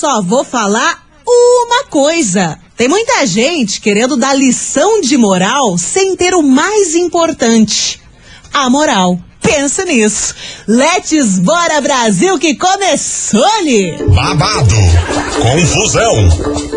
só vou falar uma coisa. Tem muita gente querendo dar lição de moral sem ter o mais importante: a moral. Pensa nisso. Let's Bora Brasil que começou-lhe! Babado, confusão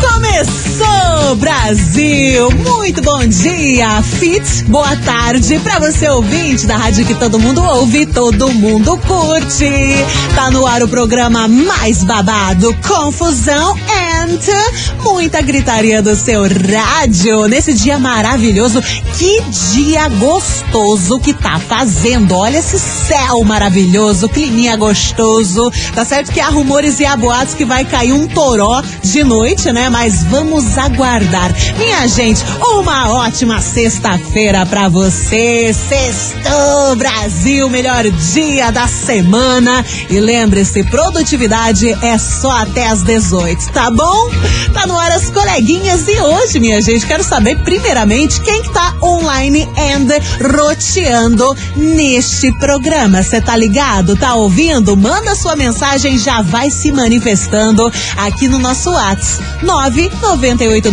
Começou, Brasil! Muito bom dia, Fit. Boa tarde para você ouvinte da rádio que todo mundo ouve, todo mundo curte. Tá no ar o programa mais babado, Confusão and muita gritaria do seu rádio nesse dia maravilhoso. Que dia gostoso que tá fazendo. Olha esse céu maravilhoso, climinha gostoso. Tá certo que há rumores e há boatos que vai cair um toró de noite, né? Mas vamos aguardar. Minha gente, uma ótima sexta-feira pra você. Sextou, Brasil, melhor dia da semana. E lembre-se, produtividade é só até às 18, tá bom? Tá no ar as coleguinhas e hoje, minha gente, quero saber primeiramente quem que tá online and roteando neste programa. Você tá ligado? Tá ouvindo? Manda sua mensagem, já vai se manifestando aqui no nosso WhatsApp.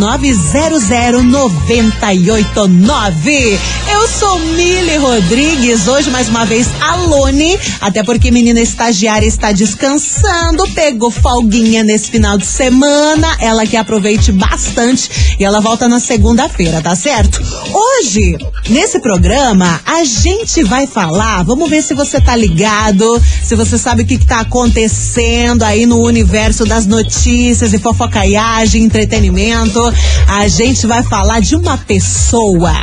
998900989. Eu sou Mili Rodrigues, hoje mais uma vez alone, até porque menina estagiária está descansando, pegou folguinha nesse final de semana, ela que aproveite bastante e ela volta na segunda-feira, tá certo? Hoje, nesse programa, a gente vai falar, vamos ver se você tá ligado, se você sabe o que, que tá acontecendo aí no universo das notícias e fofocaiagem, entretenimento. A gente vai falar de uma pessoa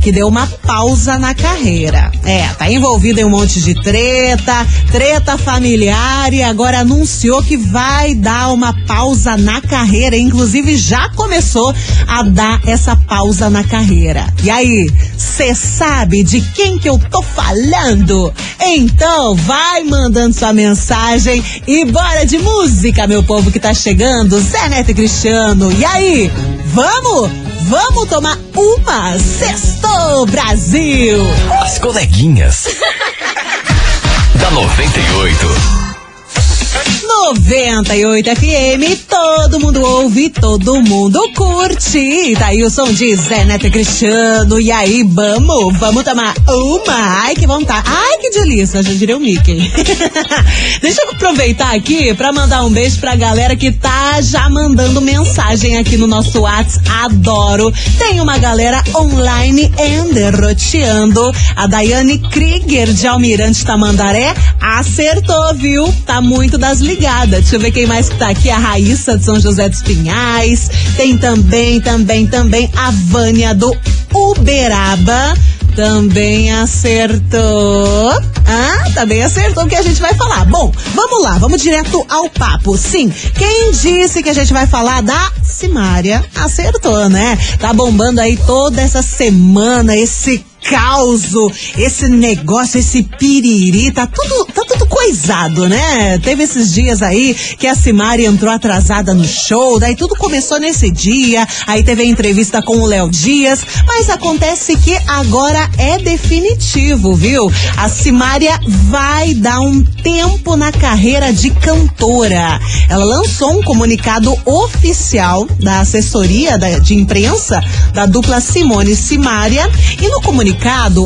que deu uma pausa na carreira. É, tá envolvida em um monte de treta, treta familiar e agora anunciou que vai dar uma pausa na carreira, inclusive já começou a dar essa pausa na carreira. E aí, você sabe de quem que eu tô falando? Então, vai mandando sua mensagem e bora de música, meu povo que tá chegando. Zé Neto e Cristiano. E aí, vamos? Vamos tomar uma? Sextou, Brasil! As coleguinhas. da 98. 98 FM, todo mundo ouve, todo mundo curte. Tá aí o som de Zé Neto e Cristiano. E aí, vamos, vamos tomar uma. Ai, que vontade. Ai, que delícia, já diria o Mickey. Deixa eu aproveitar aqui pra mandar um beijo pra galera que tá já mandando mensagem aqui no nosso WhatsApp. Adoro. Tem uma galera online and roteando. A Daiane Krieger de Almirante Tamandaré acertou, viu? Tá muito das ligadas. Deixa eu ver quem mais que tá aqui. A Raíssa de São José dos Pinhais. Tem também, também, também a Vânia do Uberaba. Também acertou. Ah, também acertou o que a gente vai falar. Bom, vamos lá, vamos direto ao papo. Sim, quem disse que a gente vai falar da Simária acertou, né? Tá bombando aí toda essa semana esse causo, esse negócio, esse piriri, tá tudo, tá tudo coisado, né? Teve esses dias aí que a Simari entrou atrasada no show, daí tudo começou nesse dia, aí teve a entrevista com o Léo Dias, mas acontece que agora é definitivo, viu? A Simária vai dar um tempo na carreira de cantora. Ela lançou um comunicado oficial da assessoria da, de imprensa da dupla Simone Simária e no comunicado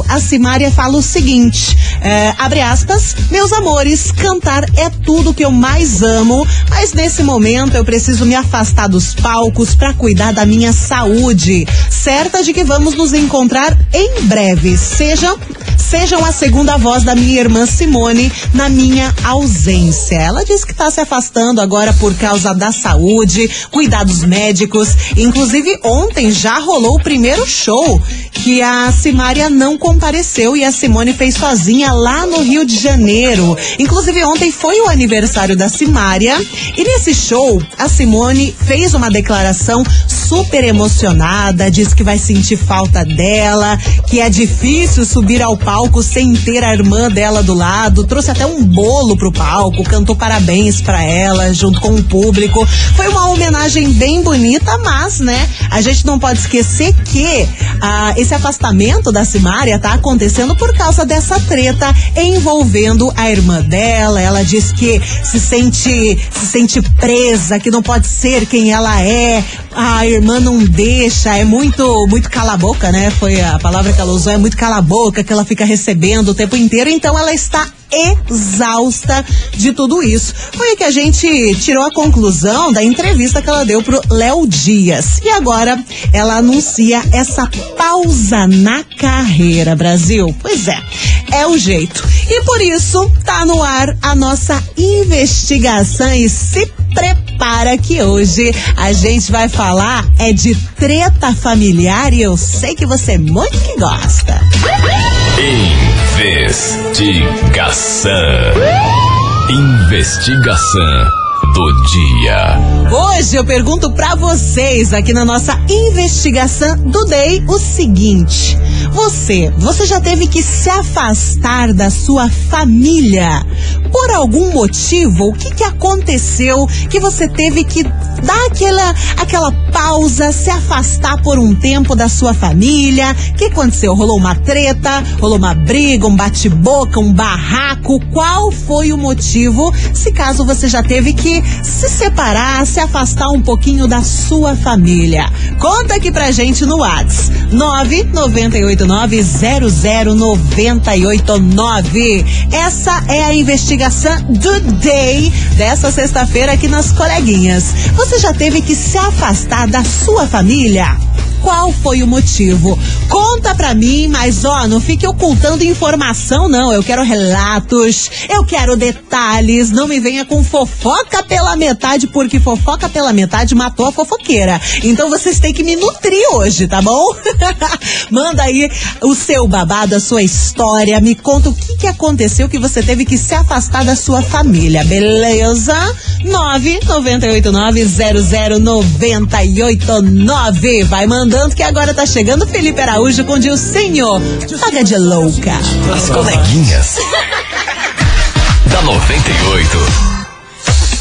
a Simária fala o seguinte: é, abre aspas, meus amores, cantar é tudo que eu mais amo, mas nesse momento eu preciso me afastar dos palcos para cuidar da minha saúde. Certa de que vamos nos encontrar em breve. Sejam sejam a segunda voz da minha irmã Simone na minha ausência. Ela diz que está se afastando agora por causa da saúde, cuidados médicos. Inclusive, ontem já rolou o primeiro show que a Simária não compareceu e a Simone fez sozinha lá no Rio de Janeiro. Inclusive, ontem foi o aniversário da Simária e nesse show a Simone fez uma declaração super emocionada, diz que vai sentir falta dela, que é difícil subir ao palco sem ter a irmã dela do lado, trouxe até um bolo pro palco, cantou parabéns para ela junto com o público. Foi uma homenagem bem bonita, mas, né, a gente não pode esquecer que ah, esse afastamento da Simária tá acontecendo por causa dessa treta envolvendo a irmã dela. Ela diz que se sente se sente presa, que não pode ser quem ela é. A irmã não deixa, é muito muito cala boca, né? Foi a palavra que ela usou, é muito cala boca que ela fica recebendo o tempo inteiro, então ela está exausta de tudo isso. Foi que a gente tirou a conclusão da entrevista que ela deu pro Léo Dias. E agora ela anuncia essa pausa na carreira, Brasil. Pois é, é o jeito. E por isso tá no ar a nossa investigação e se prepara que hoje a gente vai falar é de treta familiar e eu sei que você muito que gosta. Investigação. Investigação do dia. Hoje eu pergunto pra vocês aqui na nossa investigação do Day o seguinte: você, você já teve que se afastar da sua família por algum motivo? O que que aconteceu que você teve que dar aquela aquela pausa, se afastar por um tempo da sua família? O que aconteceu? Rolou uma treta, rolou uma briga, um bate-boca, um barraco? Qual foi o motivo? Se caso você já teve que se separar, se afastar um pouquinho da sua família. Conta aqui pra gente no Whats 998900989. Essa é a investigação do Day dessa sexta-feira aqui nas coleguinhas. Você já teve que se afastar da sua família? Qual foi o motivo? Conta pra mim, mas ó, não fique ocultando informação, não. Eu quero relatos, eu quero detalhes. Não me venha com fofoca pela metade, porque fofoca pela metade matou a fofoqueira. Então vocês têm que me nutrir hoje, tá bom? Manda aí o seu babado, a sua história. Me conta o que, que aconteceu que você teve que se afastar da sua família, beleza? 998900989. Vai mandando que agora tá chegando Felipe Araújo com Dilcinho. Paga de louca. As coleguinhas. da 98.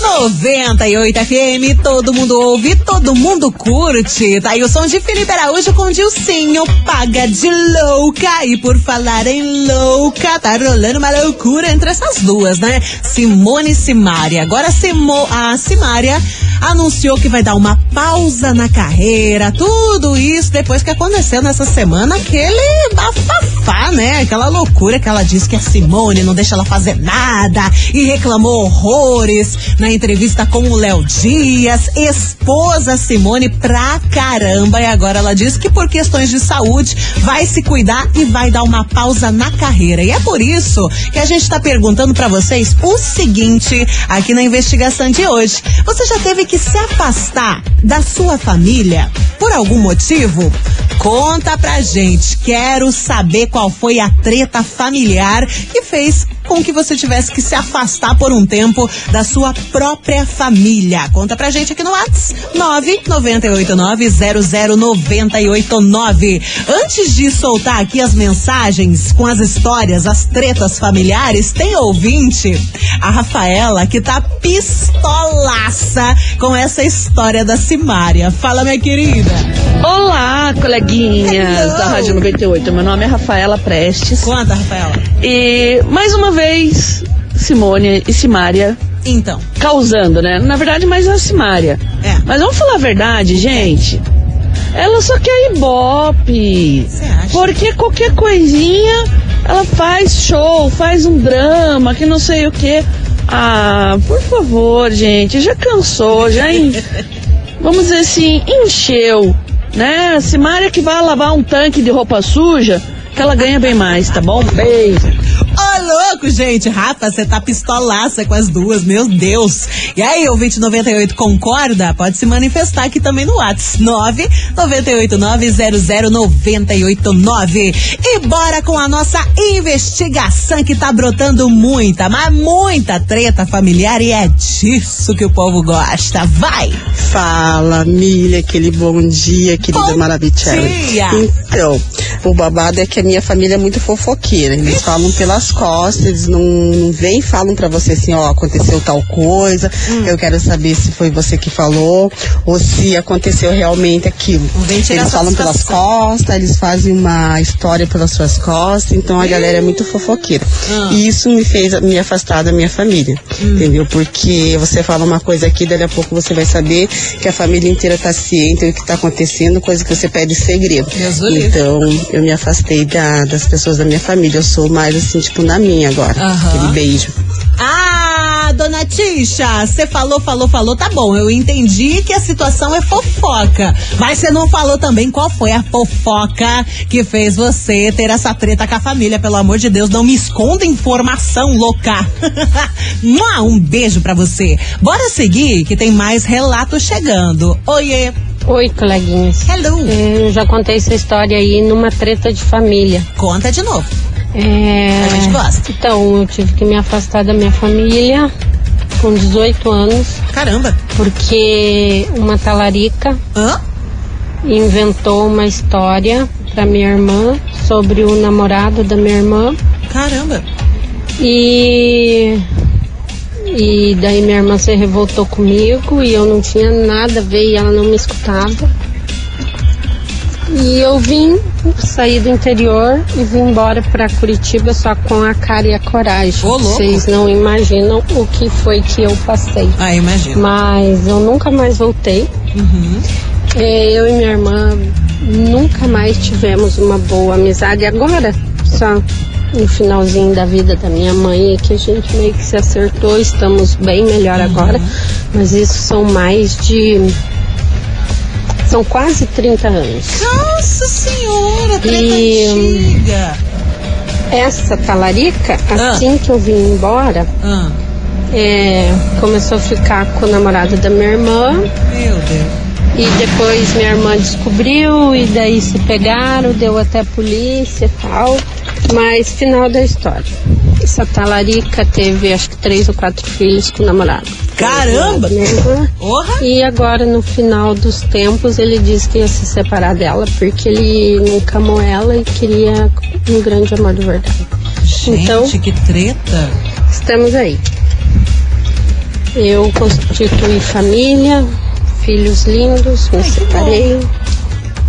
98 FM, todo mundo ouve, todo mundo curte. Tá aí o som de Felipe Araújo com Dilcinho, paga de louca. E por falar em louca, tá rolando uma loucura entre essas duas, né? Simone e Simária. Agora Simo, a Simária anunciou que vai dar uma pausa na carreira, tudo isso depois que aconteceu nessa semana aquele bafafá, né? Aquela loucura que ela disse que a Simone não deixa ela fazer nada e reclamou horrores entrevista com o Léo Dias, esposa Simone pra caramba. E agora ela diz que por questões de saúde vai se cuidar e vai dar uma pausa na carreira. E é por isso que a gente tá perguntando para vocês o seguinte aqui na investigação de hoje. Você já teve que se afastar da sua família por algum motivo? Conta pra gente. Quero saber qual foi a treta familiar que fez com que você tivesse que se afastar por um tempo da sua própria família. Conta pra gente aqui no WhatsApp 998900989. Antes de soltar aqui as mensagens com as histórias, as tretas familiares, tem ouvinte, a Rafaela, que tá pistolaça com essa história da Simária. Fala, minha querida. Olá, coleguinhas Hello. da Rádio 98. Meu nome é Rafaela Prestes. Conta, Rafaela. E mais uma vez, Simone e Simária Então, causando, né? Na verdade, mais a Simária. É. Mas vamos falar a verdade, gente. Ela só quer ibope. Você acha? Porque qualquer coisinha ela faz show, faz um drama, que não sei o quê. Ah, por favor, gente, já cansou, já. en- Vamos dizer assim, encheu, né? A Simária que vai lavar um tanque de roupa suja, que ela ganha bem mais, tá bom? Beijo. Ô, louco, gente. Rafa, você tá pistolaça com as duas, meu Deus. E aí, o 2098 concorda? Pode se manifestar aqui também no WhatsApp. 998900989. E bora com a nossa investigação que tá brotando muita, mas muita treta familiar e é disso que o povo gosta. Vai! Fala, Milha, aquele bom dia, querida Bom dia. Então, o babado é que a minha família é muito fofoqueira. Eles falam pelas costas, eles não, não vêm e falam pra você assim, ó, aconteceu tal coisa, Hum. eu quero saber se foi você que falou, ou se aconteceu realmente aquilo. Eles falam pelas costas, eles fazem uma história pelas suas costas, então a galera é muito fofoqueira. Ah. E isso me fez me afastar da minha família, Hum. entendeu? Porque você fala uma coisa aqui, dali a pouco você vai saber que a família inteira tá ciente do que tá acontecendo, coisa que você pede segredo. Deus. Então, eu me afastei da- das pessoas da minha família. Eu sou mais assim, tipo, na minha agora. Aham. Aquele beijo. Ah, dona Tisha, você falou, falou, falou, tá bom. Eu entendi que a situação é fofoca. Mas você não falou também qual foi a fofoca que fez você ter essa treta com a família. Pelo amor de Deus, não me esconda informação louca. Um beijo pra você. Bora seguir, que tem mais relatos chegando. Oiê. Oi, coleguinhas. Hello. Eu já contei essa história aí numa treta de família. Conta de novo. É, A gente gosta. Então, eu tive que me afastar da minha família com 18 anos, Caramba. porque uma talarica Hã? inventou uma história pra minha irmã sobre o namorado da minha irmã. Caramba. E e daí minha irmã se revoltou comigo e eu não tinha nada a ver e ela não me escutava. E eu vim sair do interior e vim embora para Curitiba só com a cara e a coragem. Ô. Vocês não imaginam o que foi que eu passei. Ah, imagino. Mas eu nunca mais voltei. Uhum. É, Eu e minha irmã nunca mais tivemos uma boa amizade. Agora, só no finalzinho da vida da minha mãe, é que a gente meio que se acertou, estamos bem melhor agora. Mas isso são mais de. São quase 30 anos. Nossa senhora, treta E- antiga. Essa talarica, Ah. assim que eu vim embora, Ah, é, começou a ficar com o namorado da minha irmã. meu Deus. E depois minha irmã descobriu e daí se pegaram, deu até polícia e tal. Mas final da história. Essa talarica teve acho que três ou quatro filhos com o namorado. Caramba! Porra! E agora no final dos tempos ele disse que ia se separar dela porque ele nunca amou ela e queria um grande amor de verdade. Gente, Então- que treta. Estamos aí. Eu constituí família, filhos lindos, me separei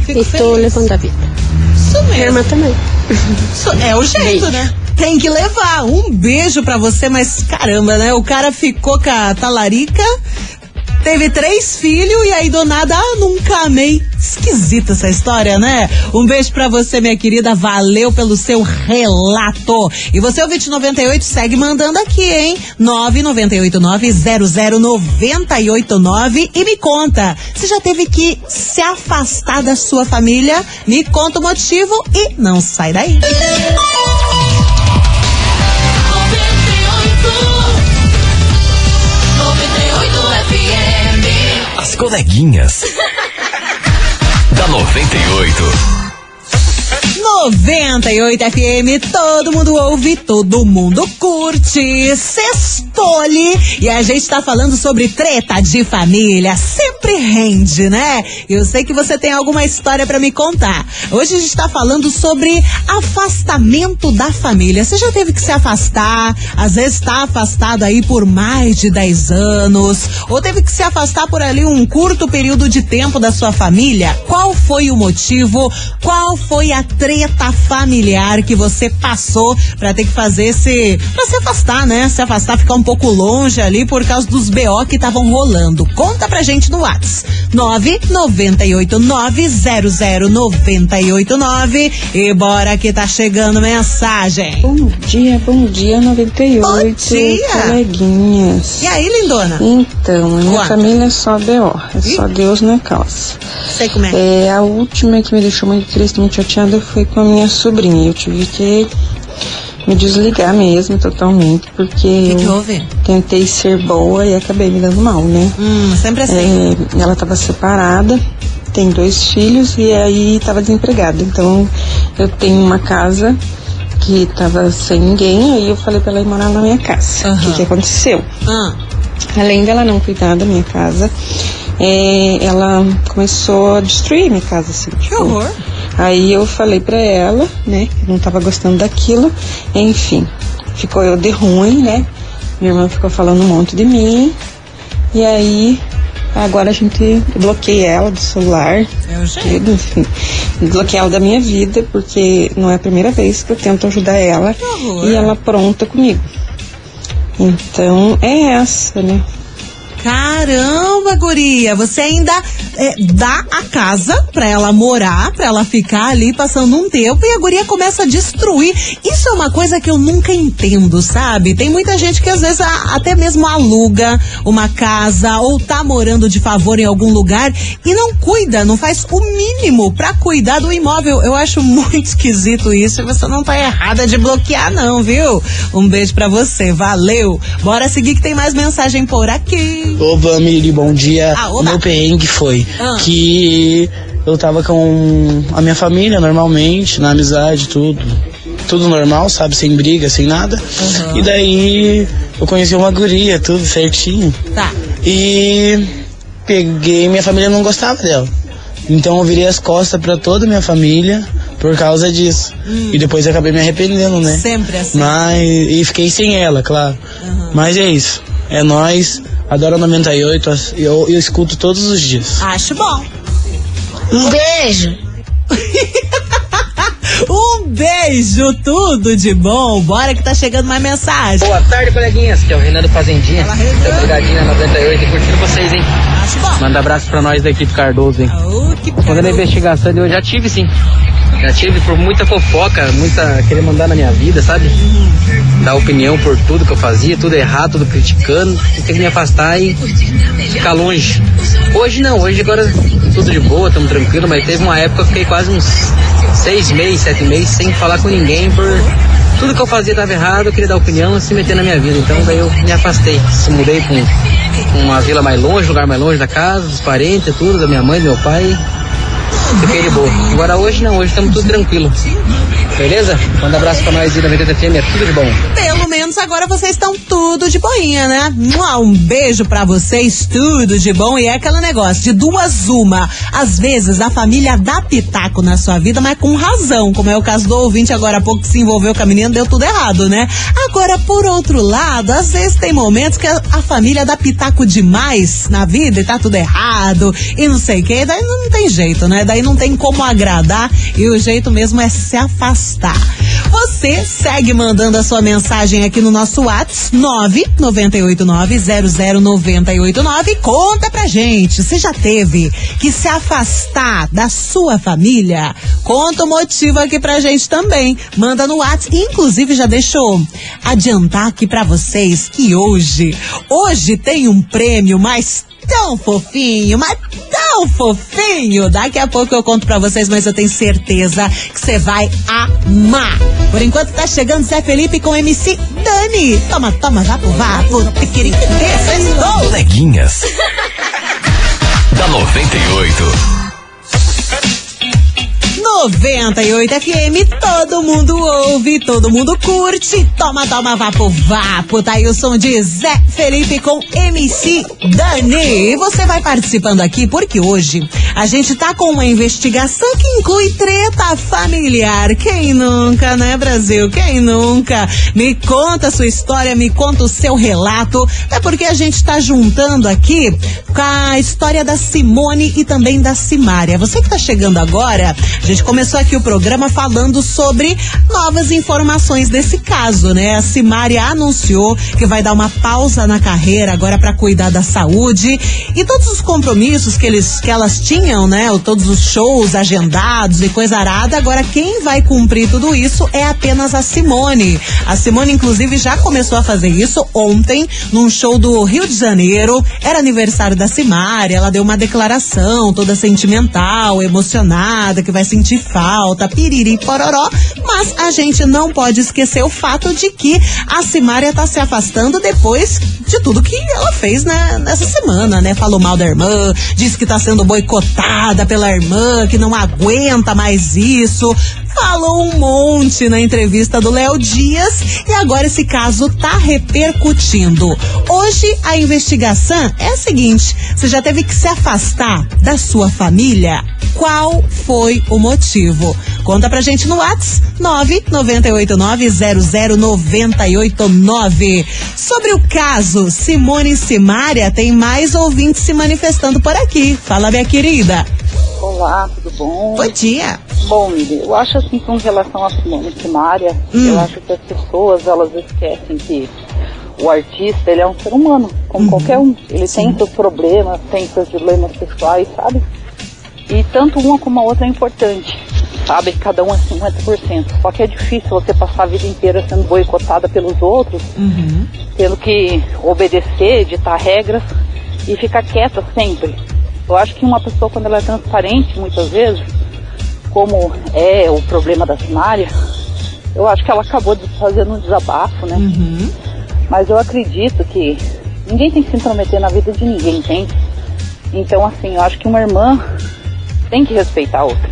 Fico e feliz. levando a vida. Isso Minha irmã mesmo. também. Isso é o jeito, Beijo. né? Tem que levar. Um beijo pra você, mas caramba, né? O cara ficou com a talarica, teve três filhos e aí do nada, ah, nunca amei. Esquisita essa história, né? Um beijo pra você, minha querida. Valeu pelo seu relato. E você, o 2098, segue mandando aqui, hein? 998900989 e me conta, você já teve que se afastar da sua família? Me conta o motivo e não sai daí. As coleguinhas. da 98. 98 FM, todo mundo ouve, todo mundo curte. E a gente tá falando sobre treta de família. Sempre rende, né? Eu sei que você tem alguma história pra me contar. Hoje a gente tá falando sobre afastamento da família. Você já teve que se afastar? Às vezes tá afastado aí por mais de 10 anos. Ou teve que se afastar por ali um curto período de tempo da sua família? Qual foi o motivo? Qual foi a treta familiar que você passou pra ter que fazer esse. pra se afastar, né? Se afastar, ficar um pouco longe ali por causa dos BO que estavam rolando. Conta pra gente no Whats. 998900989 e bora que tá chegando mensagem. Bom dia, bom dia, 98. Bom dia. Coleguinhas. E aí, lindona? Então, a minha família é só B.O. É só Deus na causa. Sei como é. É, a última que me deixou muito triste, muito chateada foi com a minha sobrinha. Eu tive que me desligar mesmo totalmente, porque que, que houve? tentei ser boa e acabei me dando mal, né? Hum, sempre assim. É, ela estava separada, tem dois filhos e aí estava desempregada. Então eu tenho uma casa que estava sem ninguém, aí eu falei para ela ir morar na minha casa. O Aham. que, que aconteceu? Ah, Além dela não cuidar da minha casa, é, ela começou a destruir minha casa, assim. que tipo, horror. Aí eu falei pra ela, né, que não tava gostando daquilo. Enfim, ficou eu de ruim, né? Minha irmã ficou falando um monte de mim. E aí, agora a gente bloqueei ela do celular. É o jeito. Tudo, enfim. Bloqueei ela da minha vida, porque não é a primeira vez que eu tento ajudar ela. E ela pronta comigo. Então, é essa, né? Caramba, guria, você ainda é, dá a casa pra ela morar, pra ela ficar ali passando um tempo e a guria começa a destruir. Isso é uma coisa que eu nunca entendo, sabe? Tem muita gente que às vezes a- até mesmo aluga uma casa ou tá morando de favor em algum lugar e não cuida, não faz o mínimo pra cuidar do imóvel. Eu acho muito esquisito isso e você não tá errada de bloquear não, viu? Um beijo pra você, valeu. Bora seguir que tem mais mensagem por aqui. Ô, Vamiri, bom dia. Ah, o meu perrengue foi Ah. que eu tava com a minha família normalmente, na amizade, tudo. Tudo normal, sabe? Sem briga, sem nada. E daí eu conheci uma guria, tudo certinho. Tá. E peguei, minha família não gostava dela. Então eu virei as costas pra toda a minha família por causa disso. E depois eu acabei me arrependendo, né? Sempre assim. Mas, e fiquei sem ela, claro. Mas é isso. É nós. Adoro a 98. Eu, eu escuto todos os dias. Acho bom. Um beijo. Um beijo, tudo de bom. Bora que tá chegando mais mensagem. Boa tarde, coleguinhas. Que é o Renan do Fazendinha. Ligadinho na 98 e curtindo vocês, hein? Acho bom. Manda abraço pra nós da equipe Cardoso, hein? Oh, que Fazendo a investigação, eu já tive sim. Já tive por muita fofoca, muita querer mandar na minha vida, sabe? Dar opinião por tudo que eu fazia, tudo errado, tudo criticando. Tem que me afastar e ficar longe. Hoje não, hoje agora tudo de boa, estamos tranquilo, mas teve uma época que eu fiquei quase uns seis meses, sete meses sem falar com ninguém por tudo que eu fazia estava errado, eu queria dar opinião se meter na minha vida. Então daí eu me afastei. Se mudei um- uma vila mais longe, lugar mais longe da casa, dos parentes, tudo, da minha mãe, do meu pai. Fiquei de boa. Agora hoje não, hoje estamos tudo tranquilo. Beleza? Manda abraço pra nós aí da 90 FM, é tudo de bom. Menos agora vocês estão tudo de boinha, né? Um beijo pra vocês, tudo de bom. E é aquele negócio, de duas uma. Às vezes a família dá pitaco na sua vida, mas com razão. Como é o caso do ouvinte agora há pouco que se envolveu com a menina, deu tudo errado, né? Agora, por outro lado, às vezes tem momentos que a, família dá pitaco demais na vida e tá tudo errado e não sei o que. Daí não tem jeito, né? Daí não tem como agradar e o jeito mesmo é se afastar. Você segue mandando a sua mensagem aqui no nosso WhatsApp 998900989. Conta pra gente, você já teve que se afastar da sua família? Conta o motivo aqui pra gente também. Manda no WhatsApp. Inclusive, já deixou adiantar aqui pra vocês que hoje, hoje tem um prêmio mais tão fofinho, mas tão fofinho. Daqui a pouco eu conto pra vocês, mas eu tenho certeza que você vai amar. Por enquanto tá chegando Zé Felipe com MC Dani. Toma, toma, vapo, vapo. Tiquirique, sextou. Coleguinhas. da 98. 98 FM, todo mundo ouve, todo mundo curte. Toma, toma, vapo, vapo. Tá aí o som de Zé Felipe com MC Dani. E você vai participando aqui porque hoje a gente tá com uma investigação que inclui treta familiar. Quem nunca, né, Brasil? Quem nunca? Me conta a sua história, me conta o seu relato. É porque a gente tá juntando aqui com a história da Simone e também da Simária. Você que tá chegando agora, a gente gente começou aqui o programa falando sobre novas informações desse caso, né? A Simária anunciou que vai dar uma pausa na carreira agora para cuidar da saúde e todos os compromissos que eles que elas tinham, né? Todos os shows agendados e coisa arada, agora quem vai cumprir tudo isso é apenas a Simone. A Simone inclusive já começou a fazer isso ontem num show do Rio de Janeiro. Era aniversário da Simária, ela deu uma declaração toda sentimental, emocionada, que vai sentir falta, piriri pororó, mas a gente não pode esquecer o fato de que a Simária tá se afastando depois de tudo que ela fez né, nessa semana, né? Falou mal da irmã, disse que tá sendo boicotada pela irmã, que não aguenta mais isso. Falou um monte na entrevista do Léo Dias e agora esse caso tá repercutindo. Hoje a investigação é a seguinte: você já teve que se afastar da sua família? Qual foi o motivo? Conta pra gente no Whats 998900989. Sobre o caso Simone Simária, tem mais ouvintes se manifestando por aqui. Fala, minha querida. Olá, tudo bom? Bom dia. Bom, eu acho assim com relação à Simone Simária, Hum. eu acho que as pessoas elas esquecem que o artista ele é um ser humano, como Uhum. qualquer um. Ele tem seus problemas, tem seus dilemas pessoais, sabe? E tanto uma como a outra é importante, sabe? Cada um é 50%. Só que é difícil você passar a vida inteira sendo boicotada pelos outros, Uhum. tendo que obedecer, ditar regras e ficar quieta sempre. Eu acho que uma pessoa, quando ela é transparente, muitas vezes, como é o problema da Simária, eu acho que ela acabou fazendo um desabafo, né? Mas eu acredito que ninguém tem que se intrometer na vida de ninguém, entende? Então, assim, eu acho que uma irmã tem que respeitar a outra.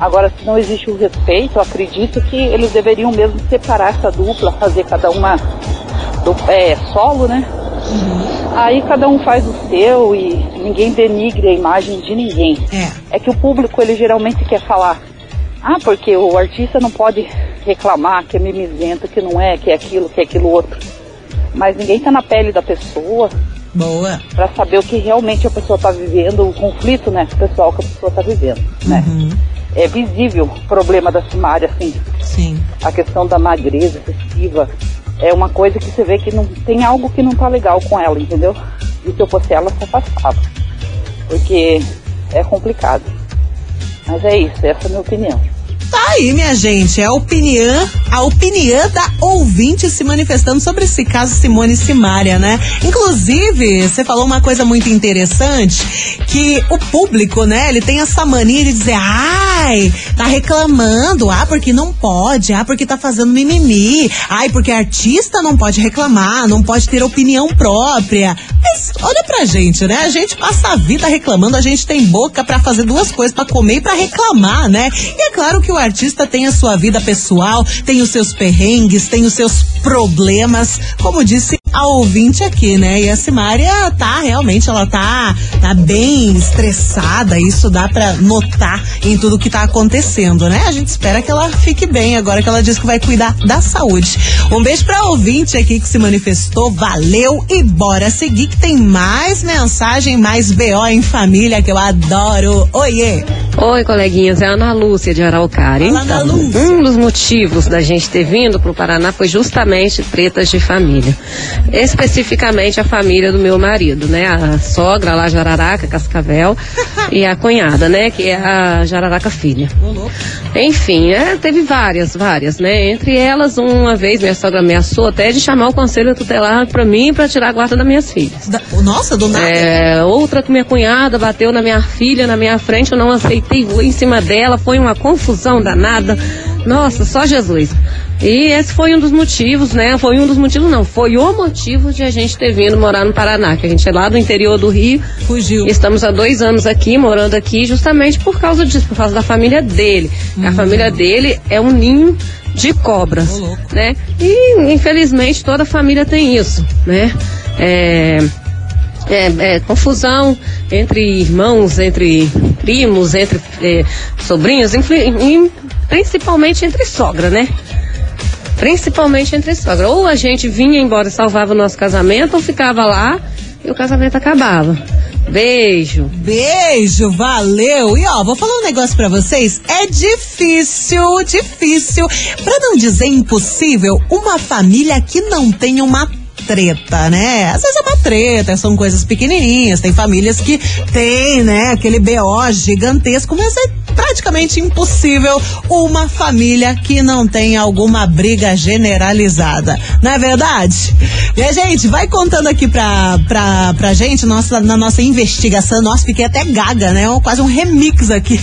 Agora, se não existe o respeito, eu acredito que eles deveriam mesmo separar essa dupla, fazer cada uma do, é, solo, né? Aí cada um faz o seu e ninguém denigre a imagem de ninguém. É. que o público, ele geralmente quer falar, ah, porque o artista não pode reclamar que é mimizento, que não é, que é aquilo, que é aquilo outro. Mas ninguém tá na pele da pessoa Boa. para saber o que realmente a pessoa tá vivendo, o conflito, né, pessoal que a pessoa tá vivendo, né? É visível o problema da Simária, assim. Sim. A questão da magreza excessiva é uma coisa que você vê que não tem algo que não tá legal com ela, entendeu? E se eu fosse ela, se afastava. Porque é complicado. Mas é isso, essa é a minha opinião. Tá aí, minha gente, é a opinião, a opinião da ouvinte se manifestando sobre esse caso Simone Simária, né? Inclusive, você falou uma coisa muito interessante, que o público, né, ele tem essa mania de dizer, ai, tá reclamando, ah, porque não pode, ah, porque tá fazendo mimimi, ai, porque artista não pode reclamar, não pode ter opinião própria. Mas olha pra gente, né? A gente passa a vida reclamando, a gente tem boca pra fazer duas coisas, pra comer e pra reclamar, né? E é claro que o artista tem a sua vida pessoal, tem os seus perrengues, tem os seus problemas, como disse a ouvinte aqui, né? E a Simária tá realmente, ela tá, tá bem estressada, isso dá pra notar em tudo que tá acontecendo, né? A gente espera que ela fique bem agora que ela disse que vai cuidar da saúde. Um beijo pra ouvinte aqui que se manifestou, valeu e bora seguir que tem mais mensagem, mais BO em família que eu adoro. Oiê! Oi, coleguinhas, é Ana Lúcia de Araucária. Um dos motivos da gente ter vindo para o Paraná foi justamente tretas de família. Especificamente a família do meu marido, né? A sogra lá, Jararaca, Cascavel, e a cunhada, né? Que é a Jararaca Filha. Enfim, é, teve várias, várias, né? Entre elas, uma vez minha sogra ameaçou até de chamar o conselho tutelar para mim para tirar a guarda das minhas filhas. Da- nossa, do nada. É, outra que minha cunhada bateu na minha filha, na minha frente, eu não aceitei, vou em cima dela, foi uma confusão danada. Nossa, só Jesus. E esse foi um dos motivos, né? Foi um dos motivos, não, foi o motivo de a gente ter vindo morar no Paraná, que a gente é lá do interior do Rio. Fugiu. Estamos há dois anos aqui, morando aqui, justamente por causa disso, por causa da família dele. A família dele é um ninho de cobras, né? E infelizmente toda família tem isso, né? É, é, é, confusão entre irmãos, entre primos, entre é, sobrinhos, principalmente entre sogra, né? Principalmente entre sogra. Ou a gente vinha embora e salvava o nosso casamento, ou ficava lá e o casamento acabava. Beijo. Beijo, valeu. E ó, vou falar um negócio pra vocês. É difícil, difícil, pra não dizer impossível, uma família que não tem uma treta, né? Às vezes é uma treta, são coisas pequenininhas. Tem famílias que tem, né, aquele BO gigantesco, mas é praticamente impossível uma família que não tem alguma briga generalizada. Não é verdade? E a gente vai contando aqui pra, pra, pra gente, nossa, na nossa investigação. Nossa, fiquei até gaga, né? Quase um remix aqui.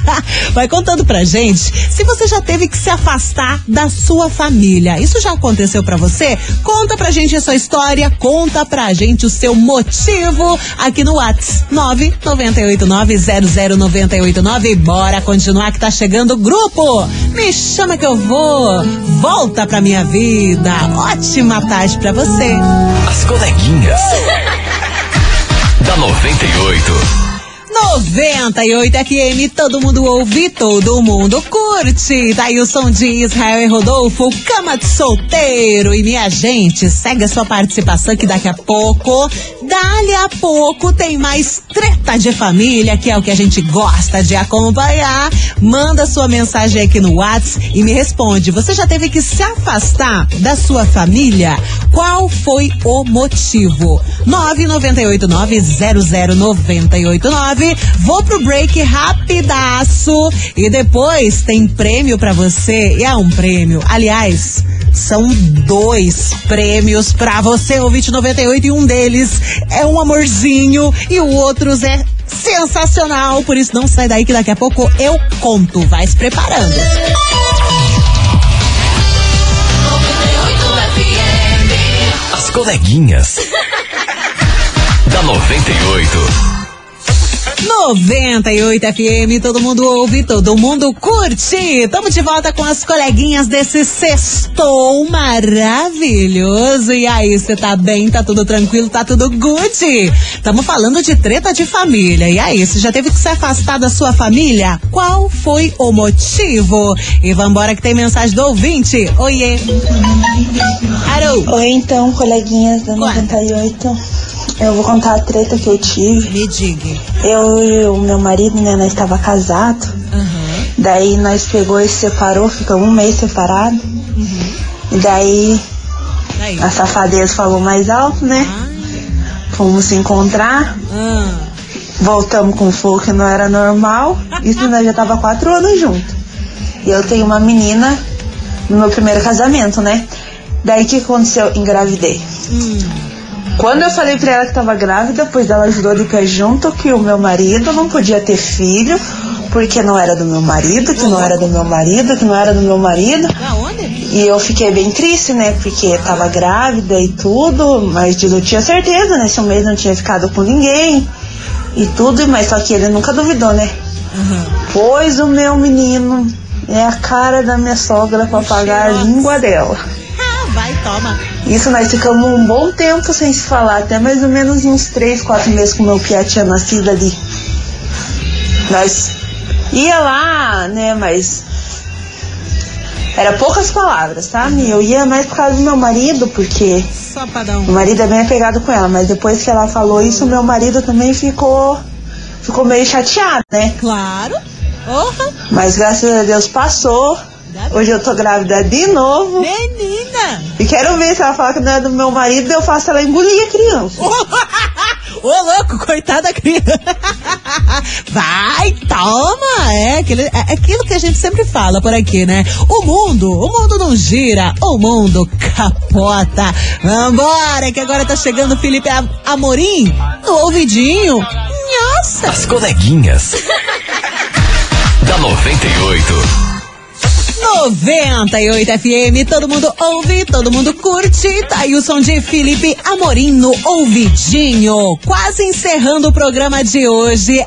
vai contando pra gente se você já teve que se afastar da sua família. Isso já aconteceu pra você? Conta pra gente a sua história, conta pra gente o seu motivo aqui no WhatsApp 998900989. Bora continuar que tá chegando o grupo. Me chama que eu vou. Volta pra minha vida. Ótima tarde pra você. As coleguinhas. da 98. 98 FM, todo mundo ouve, todo mundo curte. Daí o som de Israel e Rodolfo, cama de solteiro. E minha gente, segue a sua participação que daqui a pouco, dali a pouco, tem mais treta de família, que é o que a gente gosta de acompanhar. Manda sua mensagem aqui no WhatsApp e me responde. Você já teve que se afastar da sua família? Qual foi o motivo? 998900989 Vou pro break rapidaço e depois tem prêmio para você. E é um prêmio. Aliás, são dois prêmios para você, ouvinte 98, e um deles é um amorzinho e o outro é sensacional. Por isso não sai daí que daqui a pouco eu conto. Vai se preparando. As coleguinhas. da 98. 98 FM, todo mundo ouve, todo mundo curte. Tamo de volta com as coleguinhas desse sextou maravilhoso. E aí, você tá bem? Tá tudo tranquilo? Tá tudo good? Tamo falando de treta de família. E aí, você já teve que se afastar da sua família? Qual foi o motivo? E vambora que tem mensagem do ouvinte. Oiê. Alô. Oi, então, coleguinhas da 98. Eu vou contar a treta que eu tive. Me diga. Eu e o meu marido, né, nós estava casado. Uhum. Daí nós pegou e separou, ficou um mês separado. Uhum. E daí, Daí. a safadeza falou mais alto, né? Fomos se encontrar. Ah. Voltamos com fogo que não era normal. Isso nós já tava quatro anos juntos. E eu tenho uma menina no meu primeiro casamento, né? Daí o que aconteceu? Engravidei. Quando eu falei pra ela que tava grávida, pois ela ajudou de pé junto que o meu marido não podia ter filho, porque não era do meu marido, que não era do meu marido, que não era do meu marido. E eu fiquei bem triste, né? Porque tava grávida e tudo, mas eu tinha certeza, né? Esse mês não tinha ficado com ninguém e tudo, mas só que ele nunca duvidou, né? Pois o meu menino é a cara da minha sogra pra pagar a língua dela. Ah, vai, toma. Isso nós ficamos um bom tempo sem se falar, até mais ou menos uns três, quatro meses que o meu Pia tinha nascido ali. Nós ia lá, né, mas era poucas palavras, sabe? Eu ia mais por causa do meu marido, porque um. o marido é bem apegado com ela, mas depois que ela falou isso, meu marido também ficou ficou meio chateado, né? Claro. Orra. Mas graças a Deus passou. Hoje eu tô grávida de novo. Menina! E quero ver se ela falar que não é do meu marido, eu faço ela engolir a criança. Ô, louco, coitada da criança. Vai, toma. É aquele, é aquilo que a gente sempre fala por aqui, né? O mundo, o mundo não gira, o mundo capota. Vambora, que agora tá chegando o Felipe Am- Amorim no ouvidinho. Nossa. As coleguinhas. da 98. 98 FM, todo mundo ouve, todo mundo curte. Tá aí o som de Felipe Amorim no ouvidinho. Quase encerrando o programa de hoje.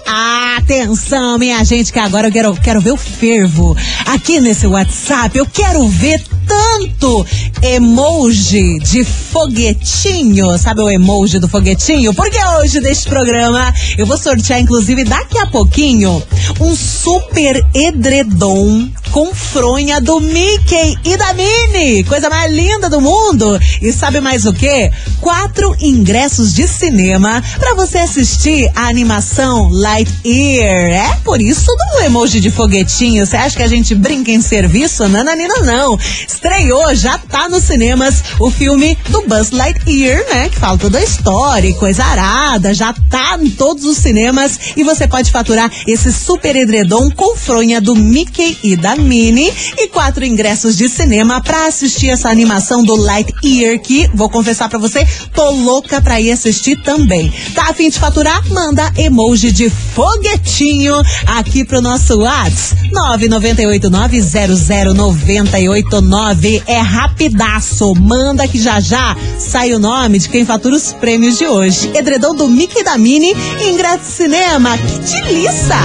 Atenção, minha gente, que agora eu quero, quero ver o fervo aqui nesse WhatsApp. Eu quero ver tanto emoji de foguetinho, sabe o emoji do foguetinho? Porque hoje neste programa eu vou sortear, inclusive daqui a pouquinho, um super edredom com fronha do Mickey e da Minnie. Coisa mais linda do mundo. E sabe mais o que? Quatro ingressos de cinema para você assistir a animação Lightyear. É por isso do emoji de foguetinho. Você acha que a gente brinca em serviço? Nananina, não. Estreou, já tá nos cinemas o filme do Buzz Lightyear, né? Que fala toda a história e coisa arada. Já tá em todos os cinemas e você pode faturar esse super edredom com fronha do Mickey e da Minnie e quatro ingressos de cinema para assistir essa animação do Lightyear que, vou confessar para você, tô louca pra ir assistir também. Tá a fim de faturar? Manda emoji de foguetinho aqui pro nosso WhatsApp 998900989 é rapidaço. Manda que já já sai o nome de quem fatura os prêmios de hoje. Edredom do Mickey e da Minnie, ingresso cinema. Que delícia!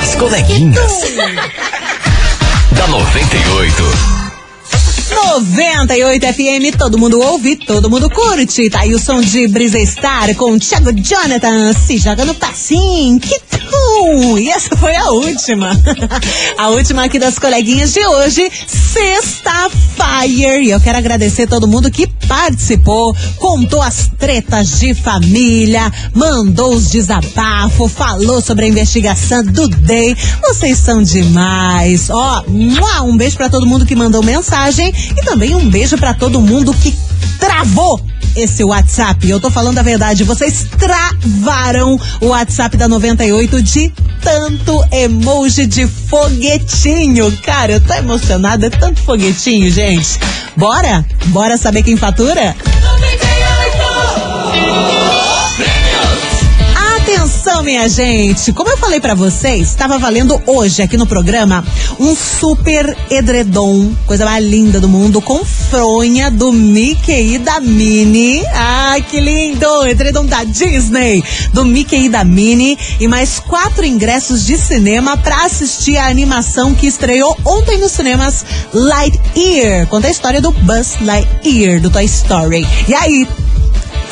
As coleguinhas. da 98. 98 FM, todo mundo ouve, todo mundo curte. Tá aí o som de Brisa Star com Thiago Jonathan se joga no passinho. Que tum! E essa foi a última. a última aqui das coleguinhas de hoje, Sexta Fire. E eu quero agradecer todo mundo que participou, contou as tretas de família, mandou os desabafos, falou sobre a investigação do Day. Vocês são demais. Ó, um beijo para todo mundo que mandou mensagem e também um beijo para todo mundo que travou esse WhatsApp. Eu tô falando a verdade, vocês travaram o WhatsApp da 98 de tanto emoji de foguetinho. Cara, eu tô emocionada, é tanto foguetinho, gente. Bora? Bora saber quem fatura? 98! Atenção, minha gente! Como eu falei para vocês, estava valendo hoje aqui no programa um super edredom, coisa mais linda do mundo, com fronha do Mickey e da Minnie. Ai, que lindo! Edredom da Disney, do Mickey e da Minnie. E mais quatro ingressos de cinema para assistir a animação que estreou ontem nos cinemas Lightyear. Conta a história do Buzz Lightyear, do Toy Story. E aí,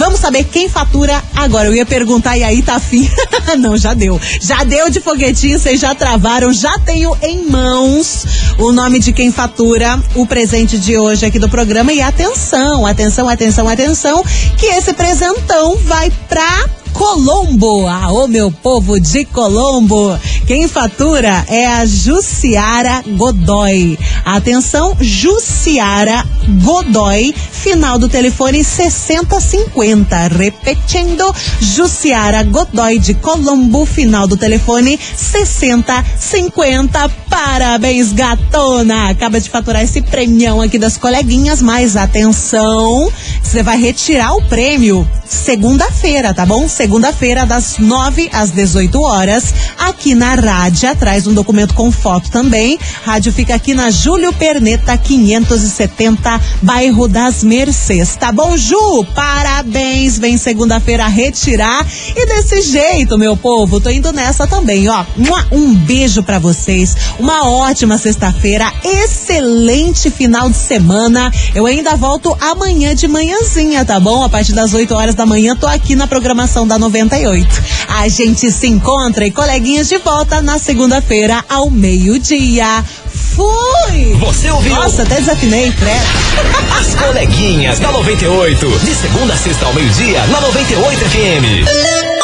Vamos saber quem fatura agora. Eu ia perguntar, e aí, tá afim? Não, já deu. Já deu de foguetinho, vocês já travaram. Já tenho em mãos o nome de quem fatura o presente de hoje aqui do programa. E atenção, atenção, atenção, atenção, que esse presentão vai pra Colombo. Ah, ô meu povo de Colombo. Quem fatura é a Jussiara Godoy. Atenção, Jussiara Godoy, final do telefone 6050. Repetindo, Jussiara Godoy de Colombo, final do telefone 6050. Parabéns, gatona! Acaba de faturar esse premião aqui das coleguinhas, mas atenção, você vai retirar o prêmio segunda-feira, tá bom? Segunda-feira, das 9 às 18 horas, aqui na rádio. Traz um documento com foto também. Rádio fica aqui na Júlio Perneta, 570, bairro das Mercês. Tá bom, Ju? Parabéns! Vem segunda-feira retirar. E desse jeito, meu povo, tô indo nessa também, ó. Um beijo para vocês. Uma ótima sexta-feira. Excelente final de semana. Eu ainda volto amanhã de manhãzinha, tá bom? A partir das 8 horas da manhã, tô aqui na programação da 98. A gente se encontra e coleguinhas de volta na segunda-feira ao meio-dia. Fui! Você ouviu? Nossa, até desafinei, credo. As coleguinhas da 98. De segunda a sexta ao meio-dia, na 98 FM.